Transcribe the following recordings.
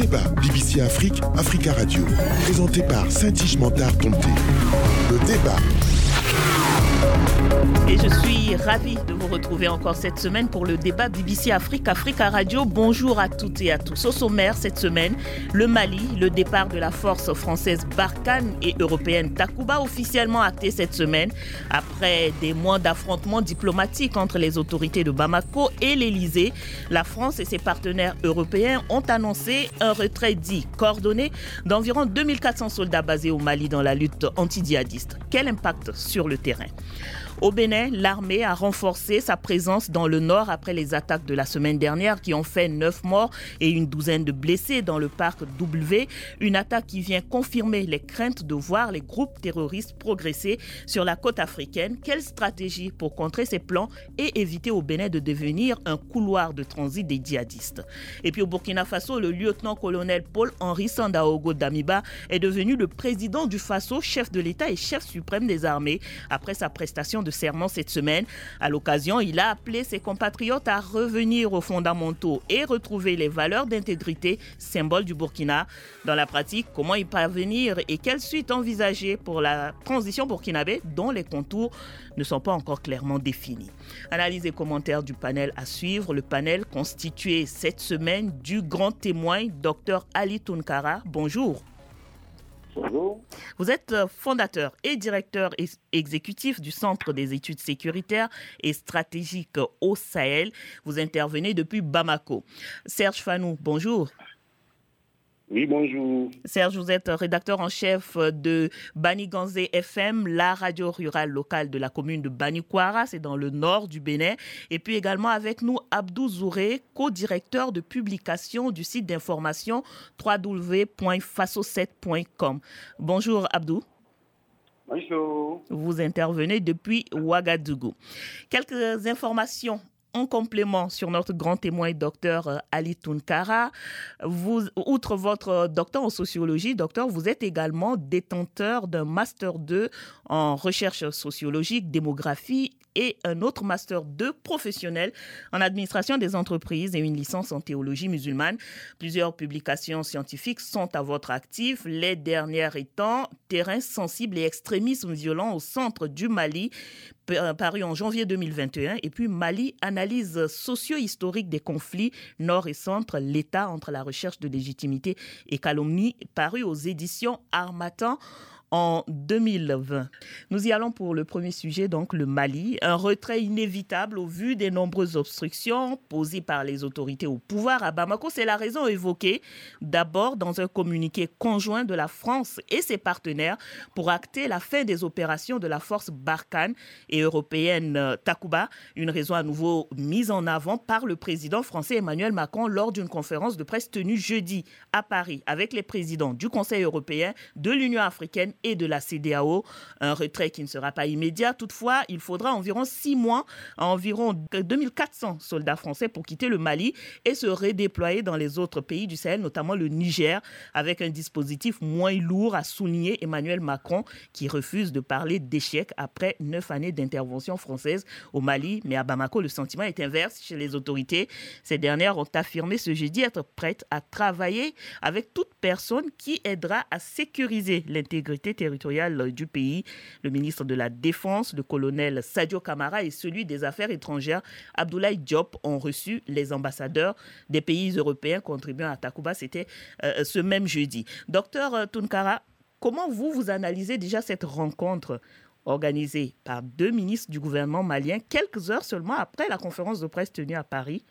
débat BBC Afrique, Africa Radio. Présenté par Saint-Tige Tomté. Le débat. Et je suis ravie de vous retrouver encore cette semaine pour le débat BBC Afrique, Africa Radio. Bonjour à toutes et à tous. Au sommaire cette semaine, le Mali, le départ de la force française Barkhane et européenne Takuba officiellement acté cette semaine après des mois d'affrontements diplomatiques entre les autorités de Bamako et l'Elysée. La France et ses partenaires européens ont annoncé un retrait dit coordonné d'environ 2400 soldats basés au Mali dans la lutte anti-djihadiste. Quel impact sur le terrain? Au Bénin, l'armée a renforcé sa présence dans le nord après les attaques de la semaine dernière qui ont fait neuf morts et une douzaine de blessés dans le parc W. Une attaque qui vient confirmer les craintes de voir les groupes terroristes progresser sur la côte africaine. Quelle stratégie pour contrer ces plans et éviter au Bénin de devenir un couloir de transit des djihadistes? Et puis au Burkina Faso, le lieutenant-colonel Paul-Henri Sandaogo Damiba est devenu le président du Faso, chef de l'État et chef suprême des armées après sa prestation de serment cette semaine. À l'occasion, il a appelé ses compatriotes à revenir aux fondamentaux et retrouver les valeurs d'intégrité, symbole du Burkina. Dans la pratique, comment y parvenir et quelle suite envisager pour la transition burkinabé dont les contours ne sont pas encore clairement définis? Analyse et commentaires du panel à suivre. Le panel constitué cette semaine du grand témoin, Dr Ali Tunkara. Bonjour. Bonjour. Vous êtes euh, fondateur et directeur exécutif du Centre des études sécuritaires et stratégiques au Sahel. Vous intervenez depuis Bamako. Serge Fanou, bonjour. Oui, bonjour. Serge, vous êtes rédacteur en chef de Baniganzé FM, la radio rurale locale de la commune de Banikwara, c'est dans le nord du Bénin. Et puis également avec nous Abdou Zouré, co-directeur de publication du site d'information www.faso7.com. Bonjour Abdou. Bonjour. Vous intervenez depuis Ouagadougou. Quelques informations en complément sur notre grand témoin, docteur euh, Ali Tunkara, vous, outre votre docteur en sociologie, docteur, vous êtes également détenteur d'un master 2 en recherche sociologique, démographie et un autre master 2 professionnel en administration des entreprises et une licence en théologie musulmane. Plusieurs publications scientifiques sont à votre actif, les dernières étant Terrain sensible et extrémisme violent au centre du Mali, paru en janvier 2021, et puis Mali, analyse socio-historique des conflits nord et centre, l'État entre la recherche de légitimité et calomnie, paru aux éditions Armatan en 2020. Nous y allons pour le premier sujet, donc le Mali. Un retrait inévitable au vu des nombreuses obstructions posées par les autorités au pouvoir à Bamako. C'est la raison évoquée d'abord dans un communiqué conjoint de la France et ses partenaires pour acter la fin des opérations de la force Barkhane et européenne euh, Takuba. Une raison à nouveau mise en avant par le président français Emmanuel Macron lors d'une conférence de presse tenue jeudi à Paris avec les présidents du Conseil européen, de l'Union africaine et de la CDAO. Un retrait qui ne sera pas immédiat. Toutefois, il faudra environ six mois à environ 2400 soldats français pour quitter le Mali et se redéployer dans les autres pays du Sahel, notamment le Niger, avec un dispositif moins lourd, a souligné Emmanuel Macron, qui refuse de parler d'échec après neuf années d'intervention française au Mali. Mais à Bamako, le sentiment est inverse chez les autorités. Ces dernières ont affirmé ce jeudi être prêtes à travailler avec toute personne qui aidera à sécuriser l'intégrité territoriale du pays. Le ministre de la Défense, le colonel Sadio Kamara et celui des Affaires étrangères, Abdoulaye Diop, ont reçu les ambassadeurs des pays européens contribuant à Takuba. C'était euh, ce même jeudi. Docteur euh, Tunkara, comment vous, vous analysez déjà cette rencontre organisée par deux ministres du gouvernement malien quelques heures seulement après la conférence de presse tenue à Paris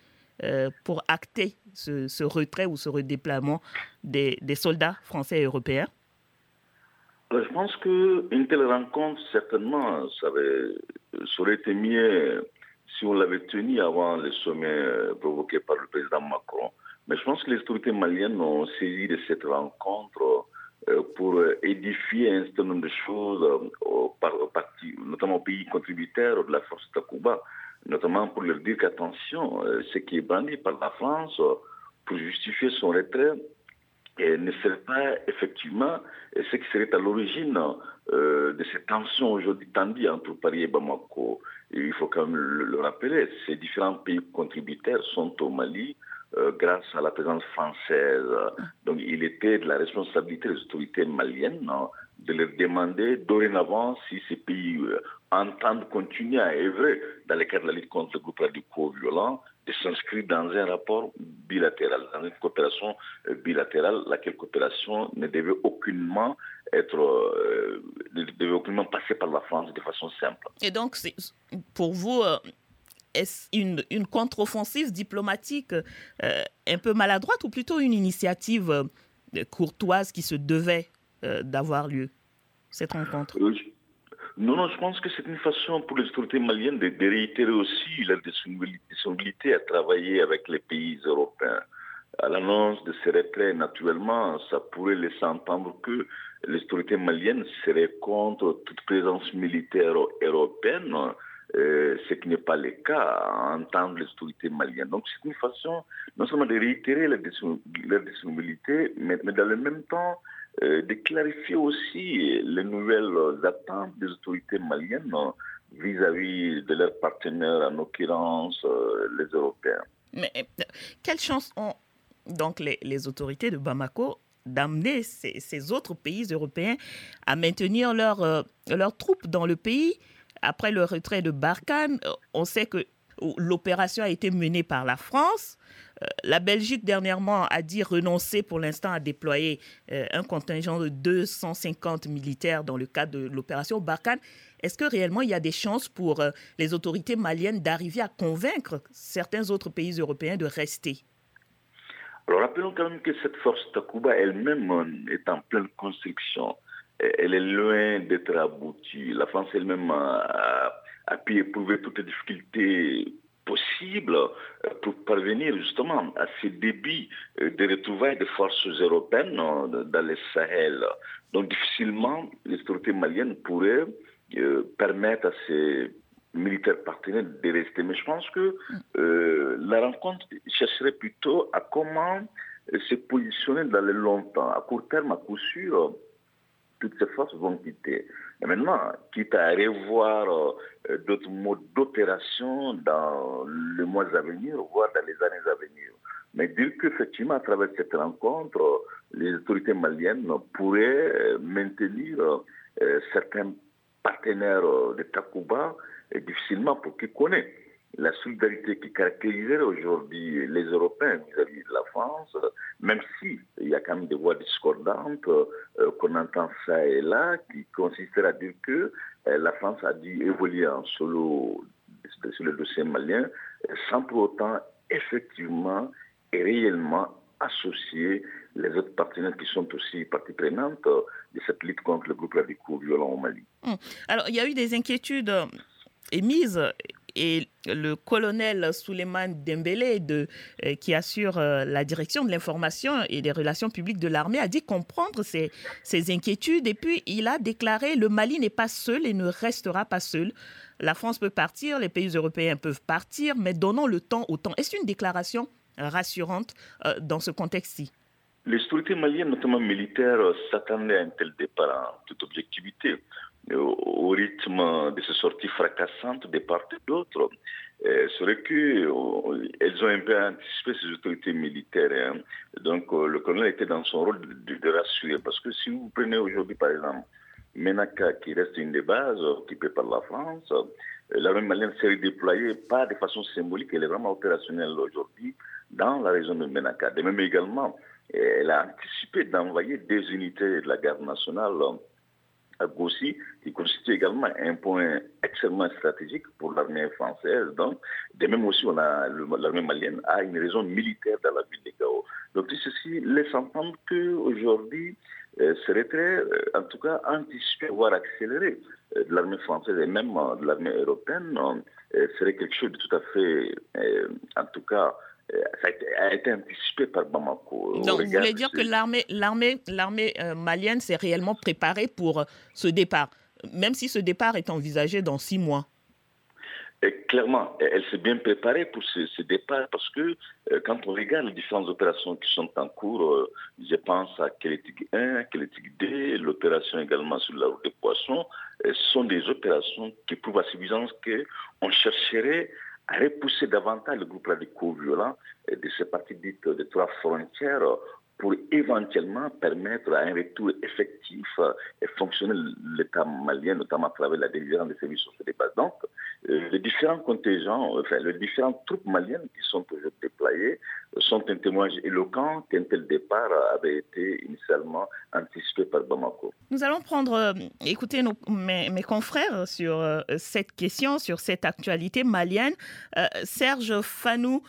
euh, pour acter ce, retrait ou ce redéploiement des soldats français et européens? Je pense qu'une telle rencontre, certainement, ça, aurait été mieux si on l'avait tenue avant le sommet euh, provoqué par le président Macron. Mais je pense que les autorités maliennes ont saisi de cette rencontre euh, pour édifier un certain nombre de choses, euh, notamment aux pays contributeurs de la force Takuba, notamment pour leur dire qu'attention, ce qui est brandi par la France pour justifier son retrait ne serait pas effectivement ce qui serait à l'origine euh, de ces tensions aujourd'hui tendues entre Paris et Bamako. Il faut quand même le, rappeler, ces différents pays contributeurs sont au Mali, grâce à la présence française. Donc il était de la responsabilité des autorités maliennes de leur demander dorénavant si ces pays euh, entendent continuer à œuvrer dans le cadre de la lutte contre le groupe radicaux-violent, de s'inscrire dans un rapport bilatéral, dans une coopération euh, bilatérale, laquelle coopération ne devait aucunement être, euh, ne devait aucunement passer par la France de façon simple. Et donc, pour vous, est-ce une, une contre-offensive diplomatique un peu maladroite ou plutôt une initiative courtoise qui se devait euh, d'avoir lieu, cette rencontre? Euh, Non, non, je pense que c'est une façon pour les autorités maliennes de, réitérer aussi leur disponibilité à travailler avec les pays européens. À l'annonce de ces retraits, naturellement, ça pourrait laisser entendre que les autorités maliennes seraient contre toute présence militaire européenne, euh, ce qui n'est pas le cas entendre les autorités maliennes. Donc c'est une façon non seulement de réitérer leur disponibilité, mais, dans le même temps de clarifier aussi les nouvelles attentes des autorités maliennes vis-à-vis de leurs partenaires, en l'occurrence euh, les Européens. Mais euh, quelle chance ont donc les, autorités de Bamako d'amener ces, autres pays européens à maintenir leurs troupes dans le pays après le retrait de Barkhane? On sait que l'opération a été menée par la France. Euh, la Belgique, dernièrement, a dit renoncer pour l'instant à déployer euh, un contingent de 250 militaires dans le cadre de l'opération Barkhane. Est-ce que réellement il y a des chances pour euh, les autorités maliennes d'arriver à convaincre certains autres pays européens de rester? Alors rappelons quand même que cette force Takuba elle-même est en pleine construction. Elle est loin d'être aboutie. La France elle-même a, a pu éprouver toutes les difficultés possible euh, pour parvenir justement à ces débits euh, de retrouvailles de forces européennes dans le Sahel. Donc difficilement, les autorités maliennes pourraient euh, permettre à ces militaires partenaires de rester. Mais je pense que la rencontre chercherait plutôt à comment se positionner dans le long temps. À court terme, à coup sûr, toutes ces forces vont quitter. Et maintenant, quitte à revoir euh, d'autres modes d'opération dans les mois à venir, voire dans les années à venir. Mais dire qu'effectivement, à travers cette rencontre, les autorités maliennes pourraient euh, maintenir euh, certains partenaires de Takuba difficilement pour qu'ils connaissent la solidarité qui caractériserait aujourd'hui les Européens vis-à-vis de la France, même s'il y a quand même des voix discordantes euh, qu'on entend ça et là, qui consisteraient à dire que euh, la France a dû évoluer en solo sur le dossier malien, sans pour autant effectivement et réellement associer les autres partenaires qui sont aussi partie prenante de cette lutte contre le groupe radicaux violent au Mali. Hum. Alors, il y a eu des inquiétudes émises et le colonel Souleymane Dembélé, de, euh, qui assure euh, la direction de l'information et des relations publiques de l'armée, a dit comprendre ces, ces, inquiétudes. Et puis, il a déclaré le Mali n'est pas seul et ne restera pas seul. La France peut partir, les pays européens peuvent partir, mais donnons le temps au temps. Est-ce une déclaration rassurante euh, dans ce contexte-ci? Les autorités maliennes, notamment militaires, s'attendaient à un tel départ en toute objectivité au rythme de ces sorties fracassantes de part et d'autre, euh, c'est vrai qu'elles ont un peu anticipé ces autorités militaires. Hein. Donc euh, le colonel était dans son rôle de, rassurer. Parce que si vous prenez aujourd'hui, par exemple, Menaka, qui reste une des bases occupées par la France, euh, l'armée malienne s'est déployée pas de façon symbolique, elle est vraiment opérationnelle aujourd'hui dans la région de Menaka. De même également, elle a anticipé d'envoyer des unités de la garde nationale à Gossi, qui constitue également un point extrêmement stratégique pour l'armée française. Donc, de même aussi, on a l'armée malienne a une raison militaire dans la ville de Gao. Donc, tout ceci laisse entendre qu'aujourd'hui, euh, serait très, euh, en tout cas, anticipé, voire accéléré euh, de l'armée française et même de l'armée européenne, serait quelque chose de tout à fait, en tout cas, a été, anticipé par Bamako. Donc, vous voulez dire que l'armée, l'armée, l'armée euh, malienne s'est réellement préparée pour ce départ, même si ce départ est envisagé dans six mois? Clairement, elle s'est bien préparée pour ce, départ parce que euh, quand on regarde les différentes opérations qui sont en cours, euh, je pense à Kélétique 1, Kélétique 2, l'opération également sur la route des poissons, ce sont des opérations qui prouvent à suffisance qu'on chercherait repousser davantage le groupe radicaux violent de ces parties dites de trois frontières pour éventuellement permettre un retour effectif et fonctionnel l'État malien, notamment à travers la délivrance des services sociaux des bases. Donc, euh, les différents contingents, enfin, les différentes troupes maliennes qui sont toujours déployées sont un témoignage éloquent qu'un tel départ avait été initialement anticipé par Bamako. Nous allons prendre, euh, écouter mes, confrères sur euh, cette question, sur cette actualité malienne. Serge Fanou,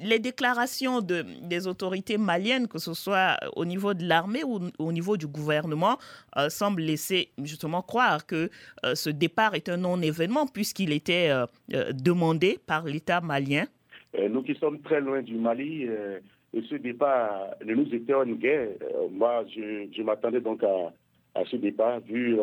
les déclarations de, des autorités maliennes, que ce soit au niveau de l'armée ou au niveau du gouvernement, euh, semblent laisser justement croire que euh, ce départ est un non-événement puisqu'il était euh, demandé par l'État malien. nous qui sommes très loin du Mali, ce départ ne nous étonne guère. moi, je, je m'attendais donc à, à, ce départ vu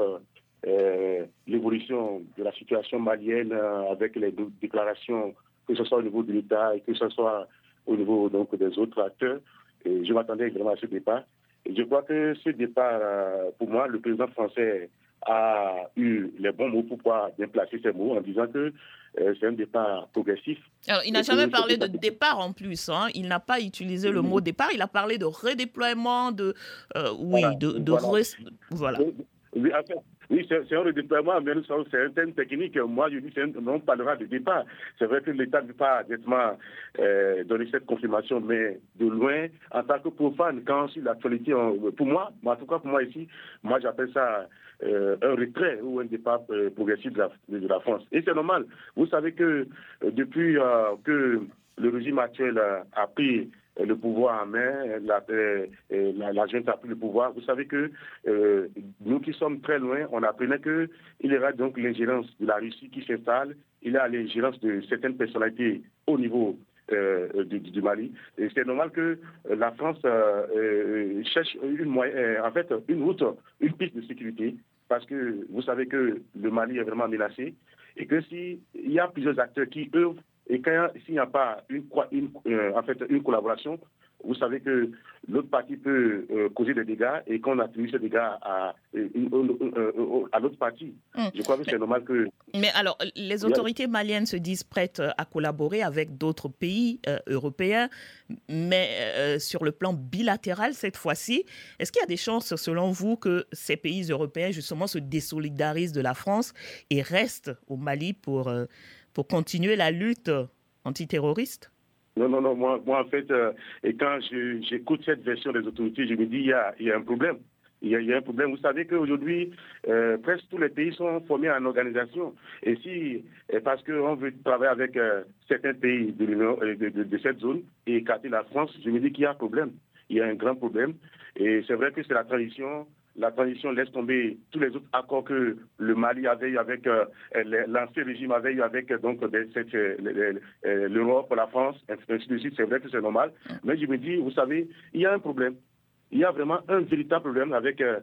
l'évolution de la situation malienne avec les déclarations que ce soit au niveau de l'État et que ce soit au niveau donc, des autres acteurs. Et je m'attendais vraiment à ce départ. Et je crois que ce départ, euh, pour moi, le président français a eu les bons mots pour pouvoir bien placer ces mots en disant que euh, c'est un départ progressif. Alors, il n'a jamais parlé de départ en plus. Hein. Il n'a pas utilisé le mot départ. Il a parlé de redéploiement, de. Euh, oui, de. de voilà. Oui, en fait, oui, c'est un redéploiement, mais c'est un thème technique. Moi, je dis on parlera de départ. C'est vrai que l'État ne veut pas directement euh, donner cette confirmation, mais de loin, en tant que profane, quand l'actualité, pour moi, en tout cas pour moi ici, moi j'appelle ça euh, un retrait ou un départ euh, progressif de la, de la, France. Et c'est normal. Vous savez que depuis que le régime actuel a pris le pouvoir en main, la, euh, la, la, a pris le pouvoir. Vous savez que euh, nous qui sommes très loin, on apprenait qu'il y aura donc l'ingérence de la Russie qui s'installe, il y a l'ingérence de certaines personnalités au niveau euh, du, Mali. Et c'est normal que la France cherche une, une route, une piste de sécurité, parce que vous savez que le Mali est vraiment menacé et que s'il y a plusieurs acteurs qui œuvrent et s'il n'y a pas une, une, euh, en fait, une collaboration, vous savez que l'autre partie peut euh, causer des dégâts et qu'on attribue ces dégâts à, euh, à l'autre partie. Hum. Je crois que c'est normal que... Mais alors, les autorités maliennes se disent prêtes à collaborer avec d'autres pays européens, mais sur le plan bilatéral cette fois-ci, est-ce qu'il y a des chances, selon vous, que ces pays européens, justement, se désolidarisent de la France et restent au Mali pour pour continuer la lutte antiterroriste? Non, non, non. Moi, moi en fait, euh, et quand j'écoute cette version des autorités, je me dis il y a, un problème. Il y, un problème. Vous savez qu'aujourd'hui, euh, presque tous les pays sont formés en organisation. Et si, parce qu'on veut travailler avec euh, certains pays de, de, de, cette zone et écarter la France, je me dis qu'il y a un problème. Il y a un grand problème. Et c'est vrai que c'est la tradition la transition laisse tomber tous les autres accords que le Mali avait eu avec euh, l'ancien régime avait eu avec donc euh, l'Europe, la France, ainsi de suite. C'est vrai que c'est normal. Mais je me dis, vous savez, il y a un problème. Il y a vraiment un véritable problème avec euh,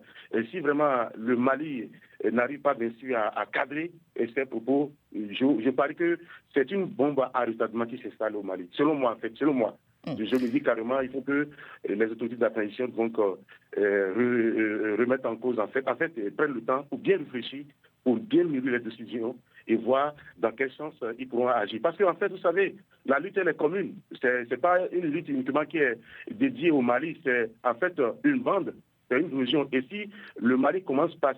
si vraiment le Mali n'arrive pas bien sûr à, cadrer ses propos. Je, je parie que c'est une bombe à retardement qui s'installe au Mali. Selon moi, en fait, selon moi. Mm. Je me dis carrément, il faut que euh, les autorités de la transition donc, euh, euh, remettent en cause, en fait, en fait, prennent le temps pour bien réfléchir, pour bien mûrir les décisions et voir dans quel sens ils pourront agir. Parce qu'en fait, vous savez, la lutte, elle est commune. Ce n'est pas une lutte uniquement qui est dédiée au Mali, c'est en fait une bande, c'est une région. Et si le Mali commence par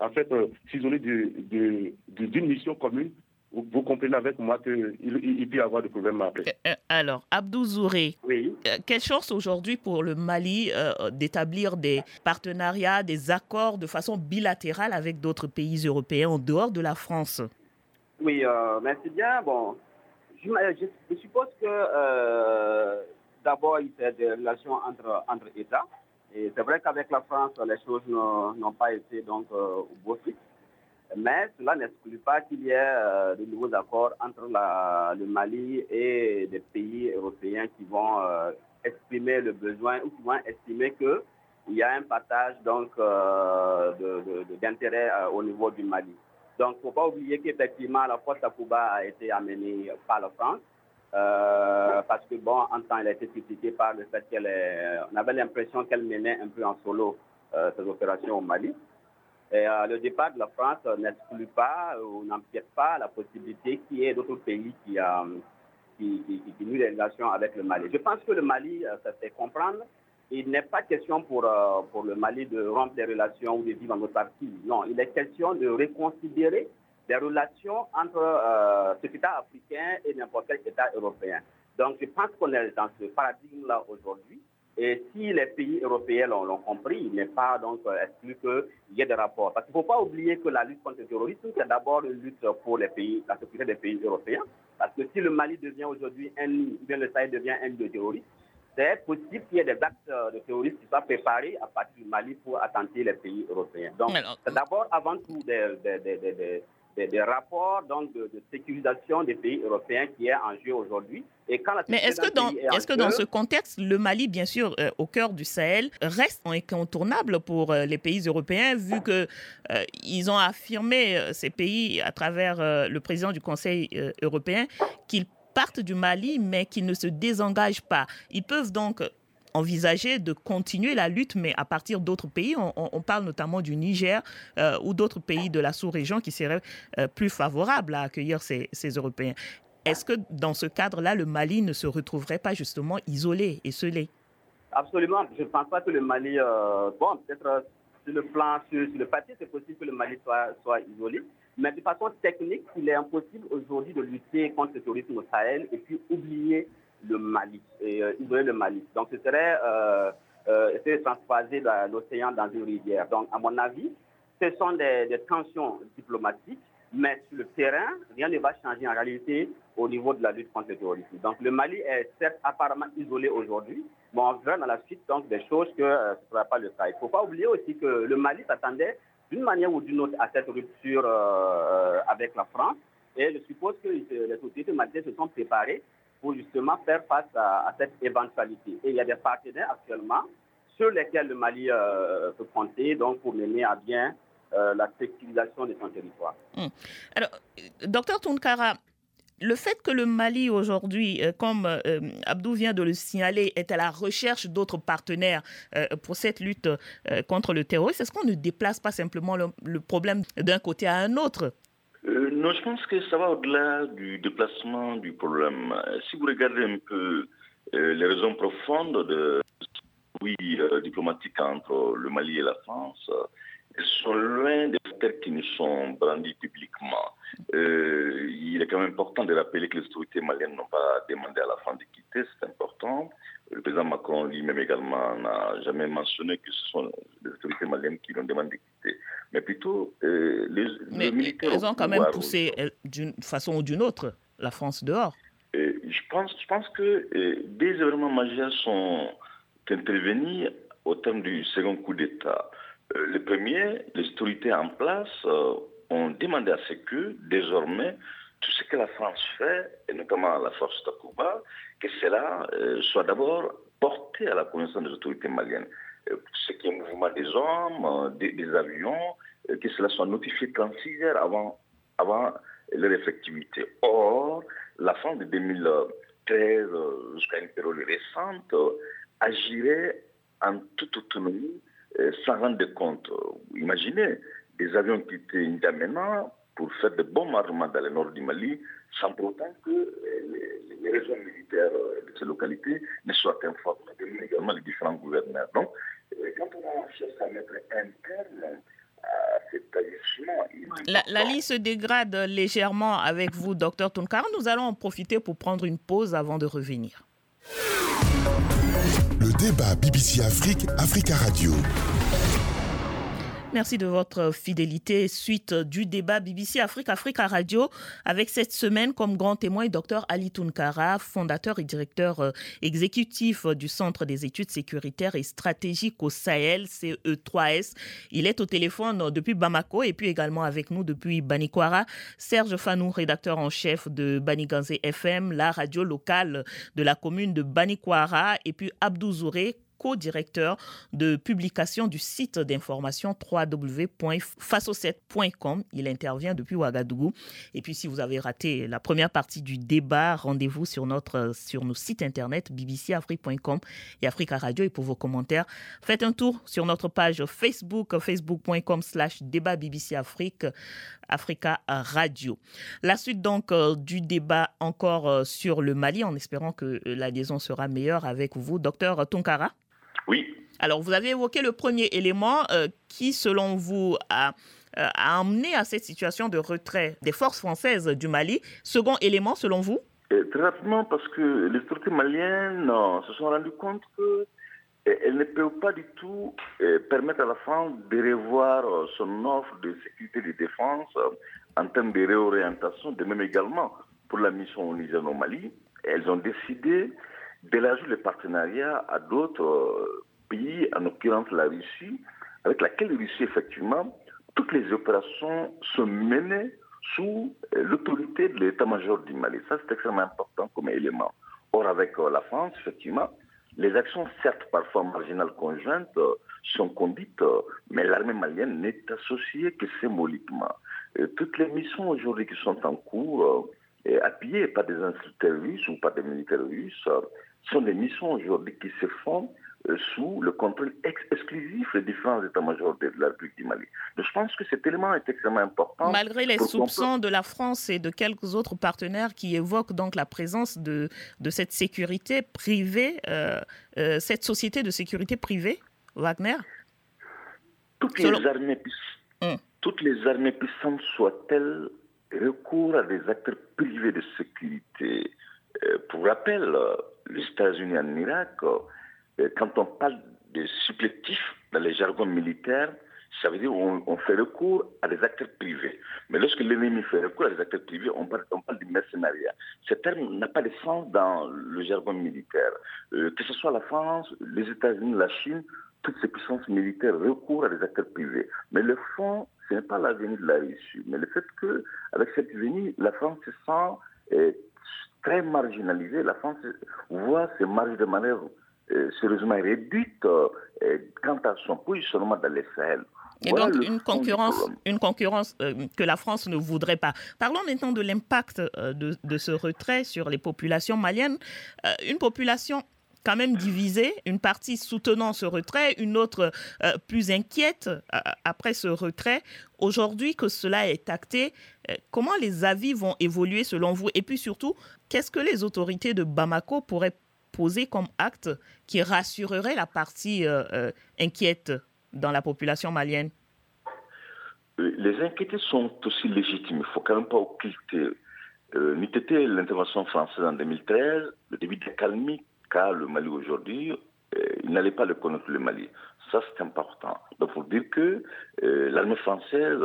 en fait, s'isoler d'une mission commune, vous, comprenez avec moi qu'il il peut y avoir des problèmes après. Euh, euh, alors, Abdou Zouré, oui. Euh, quelle chance aujourd'hui pour le Mali d'établir des partenariats, des accords de façon bilatérale avec d'autres pays européens en dehors de la France? Oui, merci bien. Bon, je, suppose que d'abord, il y a des relations entre, entre États. Et c'est vrai qu'avec la France, les choses n'ont pas été donc au beau fixe. Mais cela n'exclut pas qu'il y ait euh, de nouveaux accords entre le Mali et des pays européens qui vont euh, exprimer le besoin ou qui vont estimer qu'il y a un partage donc euh, d'intérêt au niveau du Mali. Donc, il ne faut pas oublier qu'effectivement, la force Takuba a été amenée par la France. parce que, bon, en temps, elle a été critiquée par le fait qu'elle avait l'impression qu'elle menait un peu en solo ces opérations au Mali. Euh, le départ de la France n'exclut pas ou n'empiète pas la possibilité qu'il y ait d'autres pays qui, qui, nouent des relations avec le Mali. Je pense que le Mali, ça fait comprendre, il n'est pas question pour, pour le Mali de rompre des relations ou de vivre en autarcie. Non, il est question de reconsidérer des relations entre euh, cet État africain et n'importe quel État européen. Donc, je pense qu'on est dans ce paradigme-là aujourd'hui. Et si les pays européens l'ont compris, il n'est pas donc euh, exclu qu'il y ait des rapports. Parce qu'il ne faut pas oublier que la lutte contre le terrorisme, c'est d'abord une lutte pour les pays, la sécurité des pays européens. Parce que si le Mali devient aujourd'hui un nid, bien le Sahel devient un nid de terroristes, c'est possible qu'il y ait des actes de terroristes qui soient préparés à partir du Mali pour attenter les pays européens. Donc, c'est d'abord, avant tout, des, des, des, des, rapports donc, de, sécurisation des pays européens qui est en jeu aujourd'hui. Et quand Mais est-ce que, dans, est est que dans ce contexte, le Mali, bien sûr, euh, au cœur du Sahel, reste incontournable pour euh, les pays européens, vu que euh, ils ont affirmé, ces pays, à travers le président du Conseil européen, qu'ils partent du Mali, mais qu'ils ne se désengagent pas. Ils peuvent donc envisager de continuer la lutte, mais à partir d'autres pays. On, parle notamment du Niger euh, ou d'autres pays de la sous-région qui seraient euh, plus favorables à accueillir ces, Européens. Est-ce que dans ce cadre-là, le Mali ne se retrouverait pas justement isolé et scellé Absolument. Je ne pense pas que le Mali, euh, bon, peut-être sur le plan, sur, le papier, c'est possible que le Mali soit, soit isolé. Mais de façon technique, il est impossible aujourd'hui de lutter contre le terrorisme au Sahel et puis oublier le Mali, et euh, isoler le Mali. Donc ce serait euh, euh, transposer l'océan dans une rivière. Donc à mon avis, ce sont des, tensions diplomatiques, mais sur le terrain, rien ne va changer en réalité au niveau de la lutte contre le terrorisme. Donc le Mali est certes apparemment isolé aujourd'hui, mais on verra dans la suite donc des choses que ce ne sera pas le cas. Il ne faut pas oublier aussi que le Mali s'attendait d'une manière ou d'une autre à cette rupture avec la France. Et je suppose que les autorités maliennes se sont préparées pour justement faire face à, cette éventualité. Et il y a des partenaires actuellement sur lesquels le Mali euh, peut compter donc pour mener à bien euh, la sécurisation de son territoire. Hum. Alors, docteur Tounkara, le fait que le Mali aujourd'hui, euh, comme Abdou vient de le signaler, est à la recherche d'autres partenaires pour cette lutte contre le terrorisme, est-ce qu'on ne déplace pas simplement le problème d'un côté à un autre? euh, non, je pense que ça va au-delà du déplacement du problème. Si vous regardez un peu euh, les raisons profondes de oui euh, diplomatique entre le Mali et la France, elles sont loin des facteurs qui nous sont brandis publiquement. il est quand même important de rappeler que les autorités maliennes n'ont pas demandé à la France de quitter, c'est important. Le président Macron lui-même également n'a jamais mentionné que ce sont les autorités maliennes qui l'ont demandé de quitter mais plutôt euh, les, mais militaires. Ils ont quand même poussé euh, d'une façon ou d'une autre la France dehors. Euh, je, pense, je pense que des événements majeurs sont intervenus au terme du second coup d'État. le premier, les autorités en place ont demandé à ce que, désormais, tout ce que la France fait, et notamment la force Takuba, que cela soit d'abord porté à la connaissance des autorités maliennes ce qui est mouvement des hommes, euh, des, avions, euh, que cela soit notifié 36 heures avant, avant leur effectivité. Or, la fin de 2013 euh, jusqu'à une période récente agirait en toute autonomie sans rendre compte. Imaginez des avions qui étaient pour faire de bons armements dans le nord du Mali, sans pour autant que les, les militaires de ces localités ne soient informées, également les différents gouverneurs. Quand on cherche à mettre un terme à cet agissement... La, la liste se dégrade légèrement avec vous, docteur Tonkar. Nous allons en profiter pour prendre une pause avant de revenir. Le débat BBC Afrique, Africa Radio. Merci de votre fidélité. Suite du débat BBC Afrique Africa Radio avec cette semaine comme grand témoin Dr Ali Tunkara, fondateur et directeur euh, exécutif du Centre des études sécuritaires et stratégiques au Sahel, CE3S. Il est au téléphone depuis Bamako et puis également avec nous depuis Banikwara. Serge Fanou, rédacteur en chef de Baniganze FM, la radio locale de la commune de Banikwara et puis Abdou Zouré, co-directeur de publication du site d'information www.faso7.com. Il intervient depuis Ouagadougou. Et puis, si vous avez raté la première partie du débat, rendez-vous sur, notre, sur nos sites internet bbcafrique.com et Africa Radio. Et pour vos commentaires, faites un tour sur notre page Facebook, facebook.com slash débat BBC Afrique, Africa Radio. La suite donc euh, du débat encore euh, sur le Mali, en espérant que euh, la liaison sera meilleure avec vous. Docteur Tonkara. Alors, vous avez évoqué le premier élément qui, selon vous, a a amené à cette situation de retrait des forces françaises du Mali. Second élément, selon vous? Très rapidement, parce que les autorités maliennes se sont rendues compte que elle ne peut pas du tout euh, permettre à la France de revoir euh, son offre de sécurité et de défense euh, en termes de réorientation, de même également pour la mission Niger au Mali. Elles ont décidé d'élargir le partenariat à d'autres pays, en l'occurrence la Russie, avec laquelle la Russie, effectivement, toutes les opérations sont menées sous l'autorité de l'état-major du Mali. Ça, c'est extrêmement important comme élément. Or, avec la France, effectivement, les actions, certes parfois marginales conjointes, euh, sont conduites, euh, mais l'armée malienne n'est associée que symboliquement. toutes les missions aujourd'hui qui sont en cours, euh, appuyées par des instructeurs russes ou par des militaires russes, sont des missions aujourd'hui qui se font euh, sous le contrôle exclusif des différents états-majors de la République du Mali. Donc, je pense que cet élément est extrêmement important. Malgré les soupçons de la France et de quelques autres partenaires qui évoquent donc la présence de, de cette sécurité privée, euh, euh, cette société de sécurité privée, Wagner? Toutes les, armées, hum. toutes les armées puissantes soient-elles recours à des acteurs privés de sécurité? pour rappel, les États-Unis en Irak euh, quand on parle de supplétifs dans les jargons militaires, ça veut dire qu'on fait recours à des acteurs privés. Mais lorsque l'ennemi fait recours à des acteurs privés, on parle, du mercenariat. Ce terme n'a pas de sens dans le jargon militaire. Euh, que ce soit la France, les États-Unis, la Chine, toutes ces puissances militaires recourent à des acteurs privés. Mais le fond, ce n'est pas la venue de la Russie, mais le fait qu'avec cette venue, la France se sent euh, très marginalisée. La France voit ses marges de manœuvre euh, sérieusement réduite euh, quant à son positionnement dans les Sahel. Et donc une concurrence, une concurrence euh, que la France ne voudrait pas. Parlons maintenant de l'impact de, de, ce retrait sur les populations maliennes. une population quand même divisée, une partie soutenant ce retrait, une autre plus inquiète après ce retrait. Aujourd'hui que cela est acté, comment les avis vont évoluer selon vous? Et puis surtout, qu'est-ce que les autorités de Bamako pourraient poser comme acte qui rassurerait la partie euh, euh, inquiète dans la population malienne? Euh, Les inquiétudes sont aussi légitimes. Il ne faut quand même pas occulter. Euh, l'intervention française en 2013, le début de calmie qu'a le Mali aujourd'hui, il n'allait pas le connaître le Mali. Ça, c'est important. Donc, il dire que l'armée française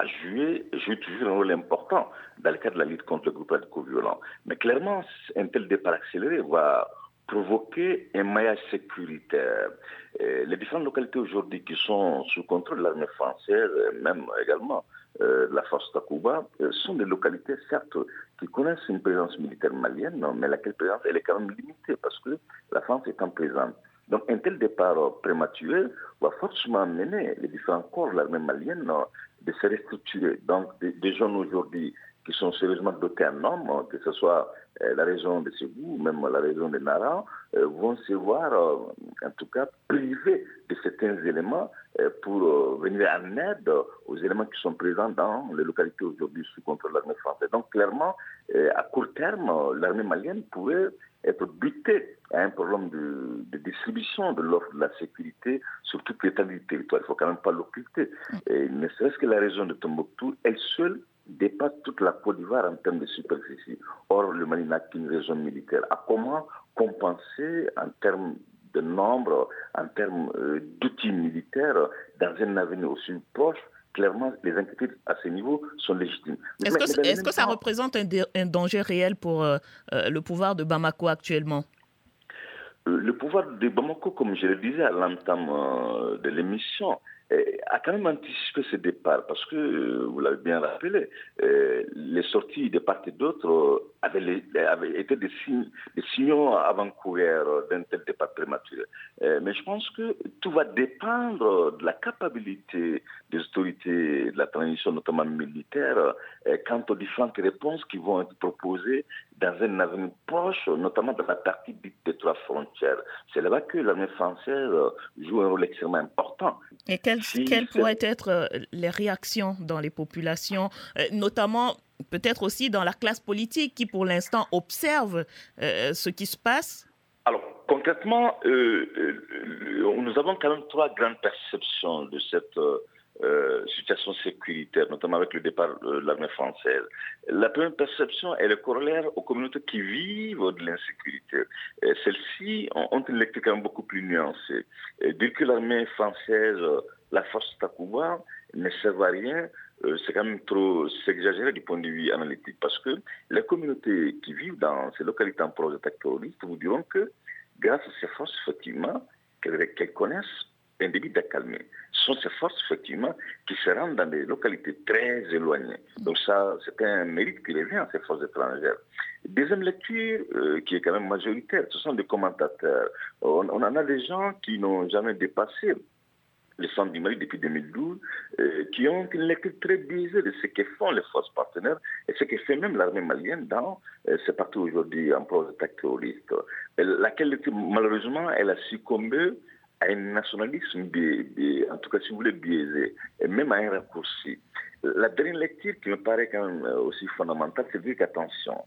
a joué, joue toujours un rôle important dans le cadre de la lutte contre le groupe radicaux-violent. Mais clairement, un tel départ accéléré va provoquer un maillage sécuritaire. les différentes localités aujourd'hui qui sont sous contrôle de l'armée française, même également euh, la force Takuba, euh, sont des localités, certes, qui connaissent une présence militaire malienne, mais laquelle présence, elle est quand même limitée parce que la France est en présence. Donc un tel départ prématuré va forcément mener les différents corps de l'armée malienne de se restructurer. Donc, des, jeunes aujourd'hui qui sont sérieusement dotés en hommes, que ce soit euh, la région de Ségou, même la région de Nara, euh, vont se voir, euh, en tout cas, privés de certains éléments pour venir en aide aux éléments qui sont présents dans les localités aujourd'hui sous contrôle de l'armée française. Donc, clairement, à court terme, l'armée malienne pourrait être butée à un problème de, distribution de l'offre de la sécurité sur toute l'étendue du territoire. Il ne faut quand même pas l'occulter. Ne serait-ce que la région de Tombouctou, elle seule dépasse toute la Côte d'Ivoire en termes de superficie. Or, le Mali n'a qu'une région militaire. À comment compenser en termes de nombre, en termes euh, d'outils militaires, dans un avenir aussi proche? Clairement, les inquiétudes à ce niveau sont légitimes. Est-ce que, est que, ça représente un, un, danger réel pour euh, euh, le pouvoir de Bamako actuellement? Le pouvoir de Bamako, comme je le disais à l'entame de l'émission, a quand même anticipé ce départ parce que, vous l'avez bien rappelé, les sorties de part et d'autre avaient, été des, des signaux avant-courriers d'un tel départ prématuré. mais je pense que tout va dépendre de la capacité des autorités de la transition, notamment militaire, quant aux différentes réponses qui vont être proposées dans un avenir proche, notamment dans la partie des trois frontières. C'est là-bas que l'armée française joue un rôle extrêmement important. Et quelles, pourraient être euh, les réactions dans les populations, euh, notamment peut-être aussi dans la classe politique qui pour l'instant observe euh, ce qui se passe? Alors concrètement, nous avons quand même trois grandes perceptions de cette euh, situation sécuritaire, notamment avec le départ de l'armée française. La première perception est le corollaire aux communautés qui vivent de l'insécurité. Celles-ci ont une lecture quand même beaucoup plus nuancée. Dès que l'armée française, la force Takuba, ne sert à rien, euh, c'est quand même trop s'exagérer du point de vue analytique parce que les communautés qui vivent dans ces localités en proie d'attaques terroristes vous diront que grâce à ces forces, effectivement, qu'elles connaissent, un débit d'accalmie. Sont ces forces, effectivement, qui se rendent dans des localités très éloignées. Donc ça, c'est un mérite qui revient à ces forces étrangères. Deuxième lecture, euh, qui est quand même majoritaire, ce sont des commentateurs. On, en a des gens qui n'ont jamais dépassé le centre du Mali depuis 2012, euh, qui ont une lecture très biaisée de ce que font les forces partenaires et ce que fait même l'armée malienne dans euh, ce aujourd'hui en proie d'attaque terroriste. Laquelle, malheureusement, elle a succombé à un nationalisme, en tout cas si vous voulez, biaisé, et même à un raccourci. La dernière lecture qui me paraît quand même euh, aussi fondamentale, c'est de dire qu'attention,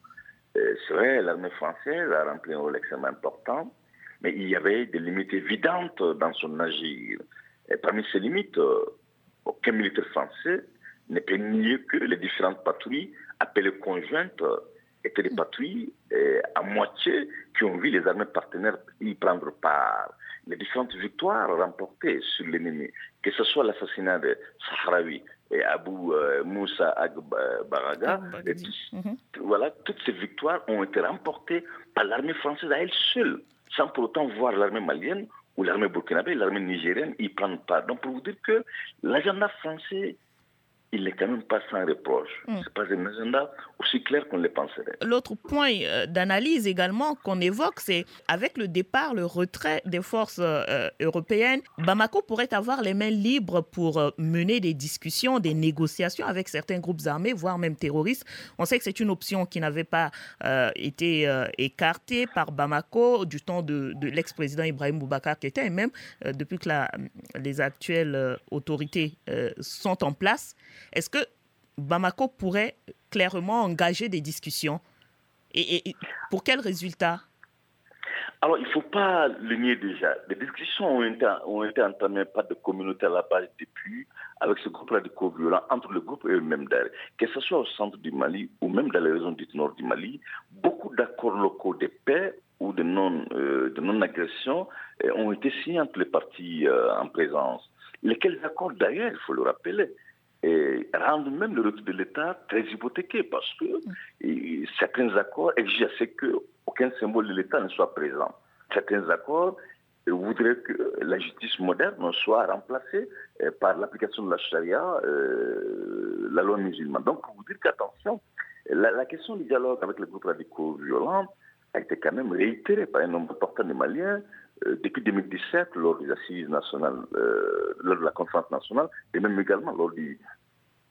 euh, c'est vrai, l'armée française a rempli un rôle extrêmement important, mais il y avait des limites évidentes dans son agir. Et parmi ces limites, euh, aucun militaire français ne peut nier que les différentes patrouilles appelées conjointes étaient des patrouilles à moitié qui ont vu les armées partenaires y prendre part les différentes victoires remportées sur l'ennemi, que ce soit l'assassinat de Sahraoui et Abu euh, Moussa Agbaraga, mhm. voilà, toutes ces victoires ont été remportées par l'armée française à elle seule, sans pour autant voir l'armée malienne ou l'armée burkinabé, l'armée nigérienne y prendre part. Donc pour vous dire que l'agenda français il n'est quand même pas sans reproche. Hmm. Ce n'est pas un agenda aussi clair qu'on le penserait. L'autre point euh, d'analyse également qu'on évoque, c'est avec le départ, le retrait des forces euh, européennes, Bamako pourrait avoir les mains libres pour euh, mener des discussions, des négociations avec certains groupes armés, voire même terroristes. On sait que c'est une option qui n'avait pas été écartée par Bamako du temps de, l'ex-président Ibrahim Boubacar Keïta et même depuis que la, les actuelles autorités sont en place. Est-ce que Bamako pourrait clairement engager des discussions et, pour quel résultat? Alors, il ne faut pas le nier déjà. Les discussions ont été, ont entamées par des communautés à la base depuis, avec ce groupe radicaux-violents, entre le groupe et eux-mêmes d'ailleurs. Que ce soit au centre du Mali ou même dans les régions du nord du Mali, beaucoup d'accords locaux de paix ou de non-agression euh, euh, ont été signés entre les partis euh, en présence. Lesquels accords d'ailleurs, il faut le rappeler, et rendent même le retour de l'État très hypothéqué parce que certains accords exigent qu'aucun symbole de l'État ne soit présent. Certains accords voudraient que la justice moderne soit remplacée euh, par l'application de la charia, euh, la loi musulmane. Donc, pour vous dire qu'attention, la, question du dialogue avec les groupes radicaux violents a été quand même réitérée par un nombre important de Maliens depuis 2017, lors des assises nationales, euh, lors de la conférence nationale, et même également lors du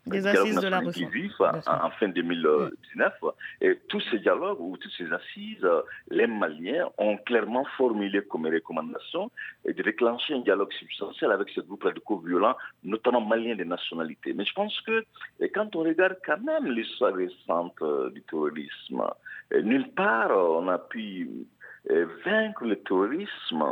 des assises de la en, fin 2019. Et tous ces dialogues ou toutes ces assises, les Maliens ont clairement formulé comme recommandation de déclencher un dialogue substantiel avec ce groupe radicaux violents, notamment maliens de nationalité. Mais je pense que quand on regarde quand même l'histoire récente euh, du terrorisme, nulle part on a pu vaincre le terrorisme